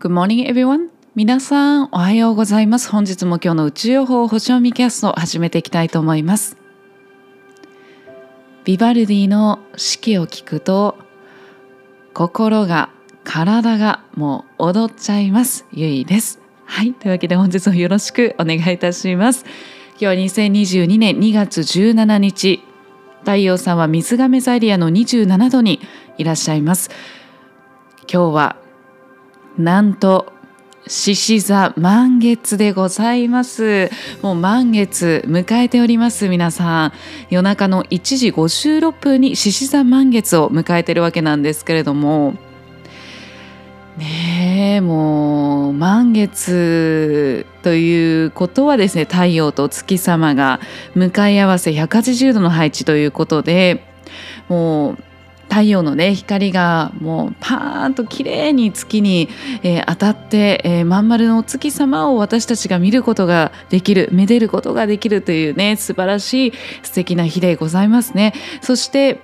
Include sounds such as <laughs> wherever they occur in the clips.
Good morning everyone. 皆さんおはようございます。本日も今日の宇宙予報星読みキャストを始めていきたいと思います。ビバルディの四季を聞くと心が体がもう踊っちゃいます。ゆいです。はい。というわけで本日もよろしくお願いいたします。今日は2022年2月17日。太陽さんは水亀座エリアの27度にいらっしゃいます。今日はなんと獅子座満月でございます。もう満月迎えております皆さん。夜中の1時56分に獅子座満月を迎えてるわけなんですけれども。ねえもう満月ということはですね太陽と月様が向かい合わせ180度の配置ということでもう太陽のね光がもうパーンと綺麗に月に、えー、当たって、えー、まん丸のお月様を私たちが見ることができるめでることができるというね素晴らしい素敵な日でございますね。そして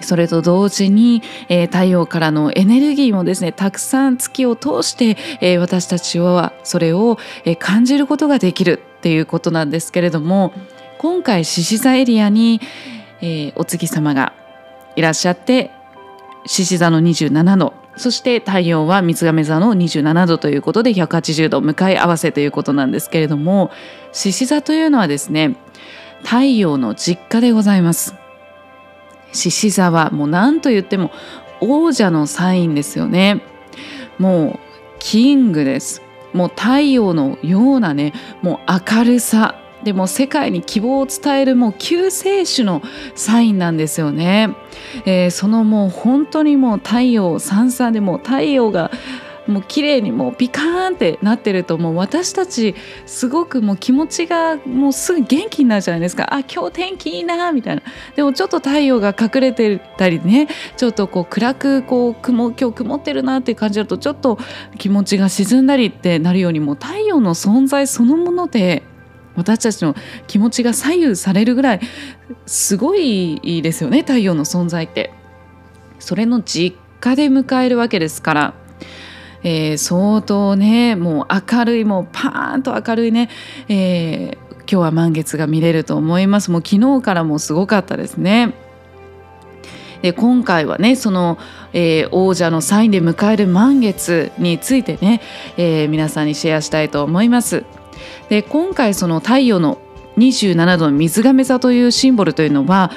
それと同時に、えー、太陽からのエネルギーもですねたくさん月を通して、えー、私たちはそれを、えー、感じることができるっていうことなんですけれども今回獅子座エリアに、えお月様がいらっしゃって獅子座の27度。そして太陽は水亀座の27度ということで180度向かい合わせということなんですけれども獅子座というのはですね太陽の実家でございます。獅子座はもう何と言っても王者のサインですよね。もうキングです。もう太陽のようなねもう明るさ。でも世界に希望を伝えるもう救世主のサインなんですよね、えー、そのもう本当にもう太陽さんさんでも太陽がもう綺麗にもうピカーンってなってるともう私たちすごくもう気持ちがもうすぐ元気になるじゃないですか。あ今日天気いいなみたいな。でもちょっと太陽が隠れてたりねちょっとこう暗くこう雲今日曇ってるなって感じるとちょっと気持ちが沈んだりってなるようにもう太陽の存在そのもので私たちの気持ちが左右されるぐらいすごいですよね太陽の存在って。それの実家で迎えるわけですから。えー、相当ねもう明るいもうパーンと明るいね、えー、今日は満月が見れると思いますもう昨日からもすごかったですね。で今回はねその、えー、王者のサインで迎える満月についてね、えー、皆さんにシェアしたいと思います。で今回その太陽の27度の水亀座というシンボルというのは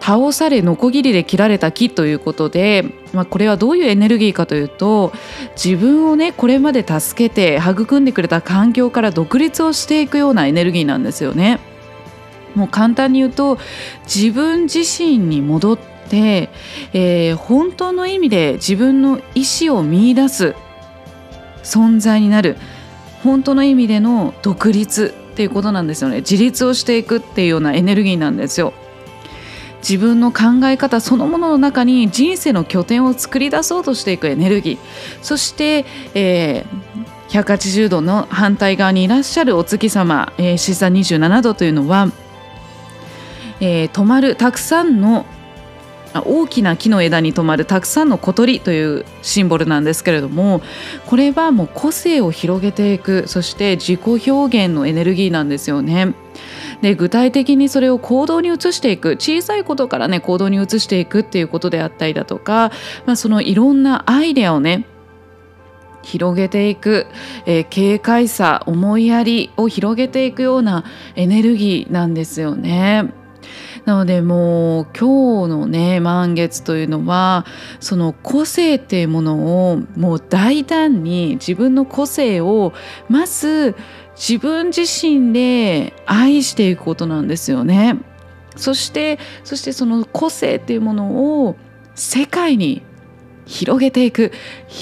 倒されノコギリで切られた木ということで、まあ、これはどういうエネルギーかというと自分をねこれまで助けて育んでくれた環境から独立をしていくようなエネルギーなんですよね。もう簡単に言うと自分自身に戻って、えー、本当の意味で自分の意思を見いだす存在になる。本当の意味での独立っていうことなんですよね。自立をしていくっていうようなエネルギーなんですよ。自分の考え方そのものの中に人生の拠点を作り出そうとしていくエネルギー。そして、えー、180度の反対側にいらっしゃるお月様、えー、視座27度というのは、えー、止まるたくさんの大きな木の枝に止まるたくさんの小鳥というシンボルなんですけれどもこれはもう個性を広げていくそして自己表現のエネルギーなんですよね。で具体的にそれを行動に移していく小さいことからね行動に移していくっていうことであったりだとか、まあ、そのいろんなアイデアをね広げていく、えー、軽快さ思いやりを広げていくようなエネルギーなんですよね。なのでもう今日のね満月というのはその個性っていうものをもう大胆に自分の個性をまず自分自身で愛していくことなんですよね。そしてそしてその個性っていうものを世界に広げていく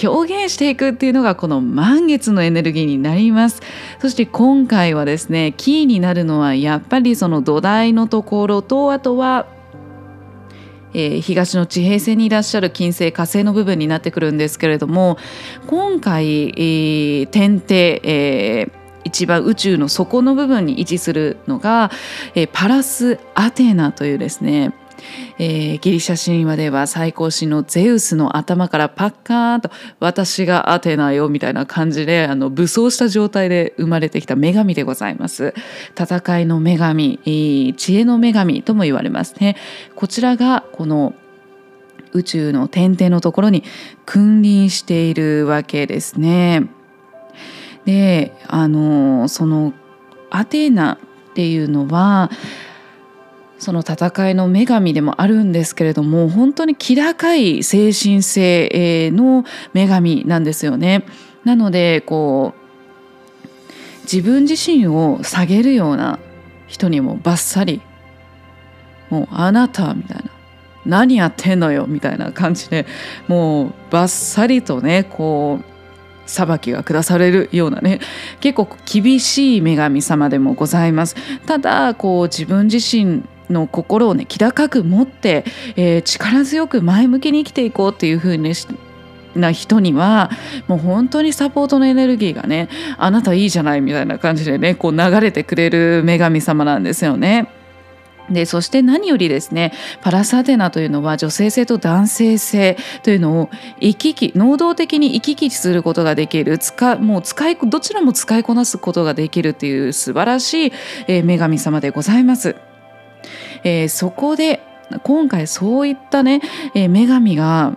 表現していくっていうのがこの満月のエネルギーになります。そして今回はですねキーになるのはやっぱりその土台のところとあとはえ、東の地平線にいらっしゃる金星火星の部分になってくるんですけれども今回、えー、点々、えー、一番宇宙の底の部分に位置するのが、えー、パラス・アテナというですねえー、ギリシャ神話では最高神のゼウスの頭からパッカーンと私がアテナよみたいな感じであの武装した状態で生まれてきた女神でございます。戦いの女神知恵の女神とも言われます。ねこちらがこの宇宙の点々のところに君臨しているわけですね。であのそのアテナっていうのはその戦いの女神でもあるんですけれども本当に気高い精神性の女神なんですよね。なのでこう自分自身を下げるような人にもバッサリもうあなたみたいな何やってんのよみたいな感じでもうバッサリとねこう裁きが下されるようなね結構厳しい女神様でもございますただこう自分自身の心をね気高く持って、えー、力強く前向きに生きていこうっていう風にな人にはもう本当にサポートのエネルギーがねあなたいいじゃないみたいな感じでねこう流れてくれる女神様なんですよね。でそして何よりですねパラサテナというのは女性性と男性性というのを行き来能動的に行き来することができる使もう使いどちらも使いこなすことができるという素晴らしい、え、女神様でございます。えー、そこで今回そういったね、えー、女神が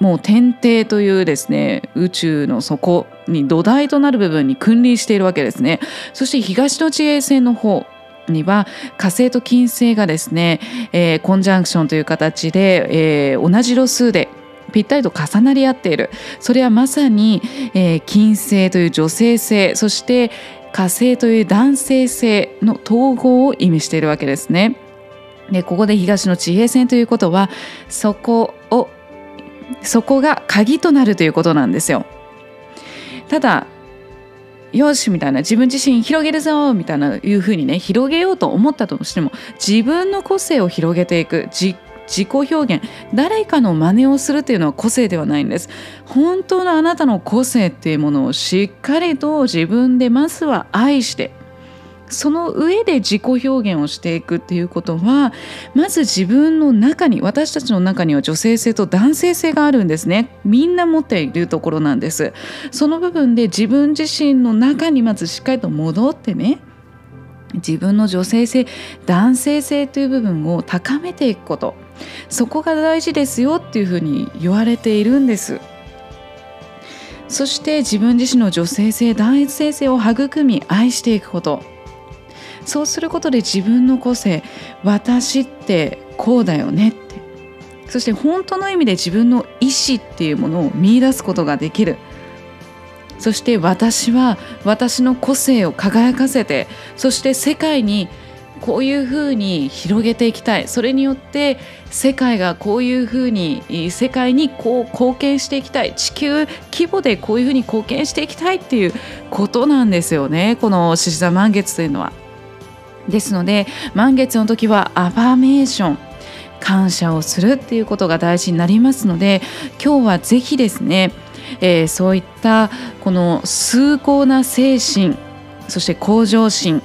もう天帝というですね宇宙の底に土台となる部分に君臨しているわけですね。そして東の地平線の方には火星と金星がですね、えー、コンジャンクションという形で、えー、同じ路数でぴったりと重なり合っている。それはまさに、えー、金星という女性性そして火星という男性性の統合を意味しているわけですね。でここで東の地平線ということはそこをそこが鍵となるということなんですよ。ただよしみたいな自分自身広げるぞみたいないうふうにね広げようと思ったとしても自分の個性を広げていく自己表現。誰かの真似をするっていうのは個性ではないんです。本当のあなたの個性っていうものをしっかりと自分でまずは愛してその上で自己表現をしていくっていうことはまず自分の中に私たちの中には女性性と男性性があるんですね。みんな持っているところなんです。その部分で自分自身の中にまずしっかりと戻ってね自分の女性性男性性という部分を高めていくこと。そこが大事ですよっていうふうに言われているんです。そして自分自身の女性性男一性性を育み愛していくこと。そうすることで自分の個性私ってこうだよねって。そして本当の意味で自分の意思っていうものを見いだすことができる。そして私は私の個性を輝かせてそして世界にこういうふうに広げていきたい。それによって世界がこういうふうに世界にこう貢献していきたい。地球規模でこういうふうに貢献していきたいっていうことなんですよね。この獅子座満月というのは。ですので満月の時はアファメーション。感謝をするっていうことが大事になりますので今日はぜひですね、えー、そういったこの崇高な精神そして向上心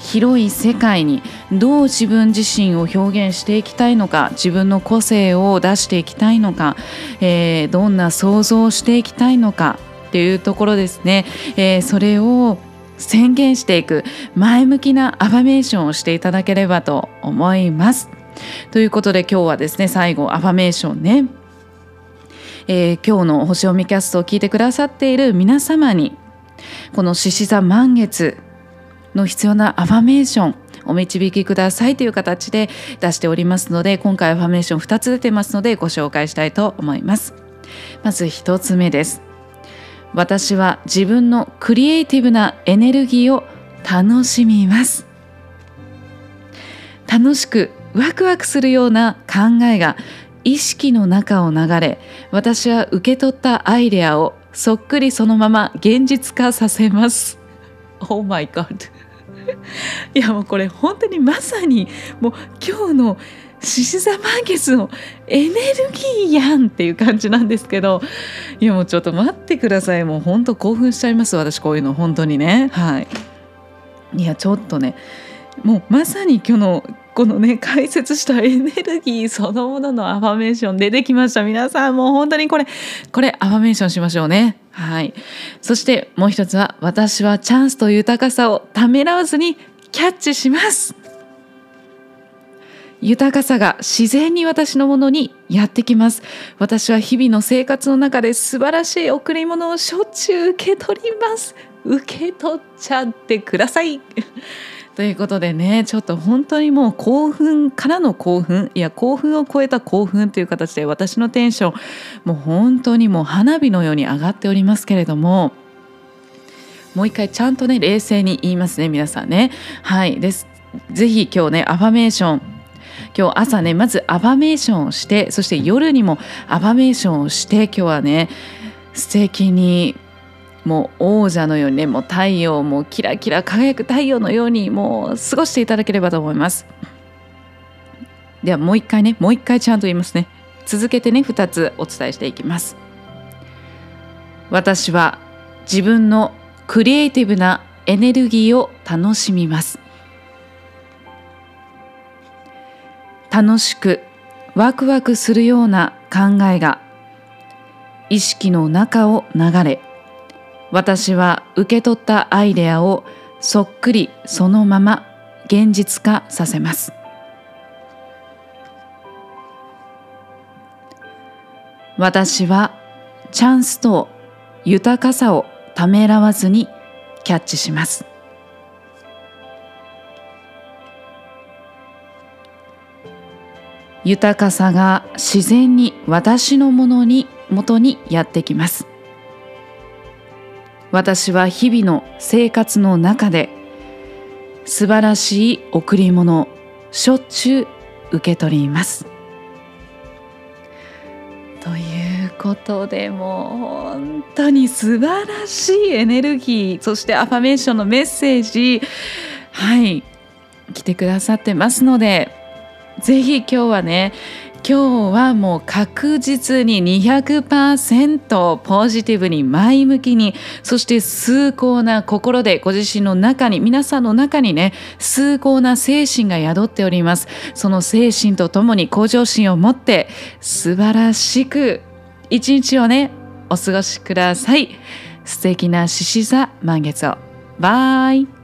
広い世界にどう自分自身を表現していきたいのか自分の個性を出していきたいのか、えー、どんな想像をしていきたいのかっていうところですね、えー、それを宣言していく前向きなアファメーションをしていただければと思います。ということで今日はですね最後アファメーションね、えー、今日の星読みキャストを聞いてくださっている皆様にこの獅子座満月の必要なアファメーションお導きくださいという形で出しておりますので今回アファメーション2つ出てますのでご紹介したいと思います。まず1つ目です。私は自分のクリエイティブなエネルギーを楽しみます。楽しくワクワクするような考えが意識の中を流れ私は受け取ったアイデアをそっくりそのまま現実化させます。Oh my god <laughs> いやもうこれ本当にまさにもう今日の獅子座満月のエネルギーやんっていう感じなんですけどいやもうちょっと待ってください。もう本当興奮しちゃいます私こういうの本当にね。はい。いやちょっとねもうまさに今日のこのね解説したエネルギーそのもののアファメーション出てきました。皆さんもう本当にこれこれアファメーションしましょうね。はい。そしてもう一つは私はチャンスと豊かさをためらわずにキャッチします。豊かさが自然に私のものにやってきます。私は日々の生活の中で素晴らしい贈り物をしょっちゅう受け取ります。受け取っちゃってください。ということでねちょっと本当にもう興奮からの興奮いや興奮を超えた興奮という形で私のテンションもう本当にもう花火のように上がっておりますけれどももう一回ちゃんとね冷静に言いますね皆さんね。はいです。ぜひ今日ねアファメーション今日朝ねまずアファメーションをしてそして夜にもアファメーションをして今日はね素敵にもう王者のようにねもう太陽もキラキラ輝く太陽のようにもう過ごしていただければと思います。ではもう一回ねもう一回ちゃんと言いますね。続けてね2つお伝えしていきます。私は自分のクリエイティブなエネルギーを楽しみます。楽しくワクワクするような考えが意識の中を流れ私は受け取ったアイデアをそっくりそのまま現実化させます。私はチャンスと豊かさをためらわずにキャッチします。豊かさが自然に私のものに元にやってきます。私は日々の生活の中で素晴らしい贈り物をしょっちゅう受け取ります。ということでもう本当に素晴らしいエネルギーそしてアファメーションのメッセージはい来てくださってますのでぜひ今日はね今日はもう確実に200%ポジティブに前向きにそして崇高な心でご自身の中に皆さんの中にね崇高な精神が宿っております。その精神とともに向上心を持って素晴らしく一日をねお過ごしください。素敵な獅子座満月を。バイ。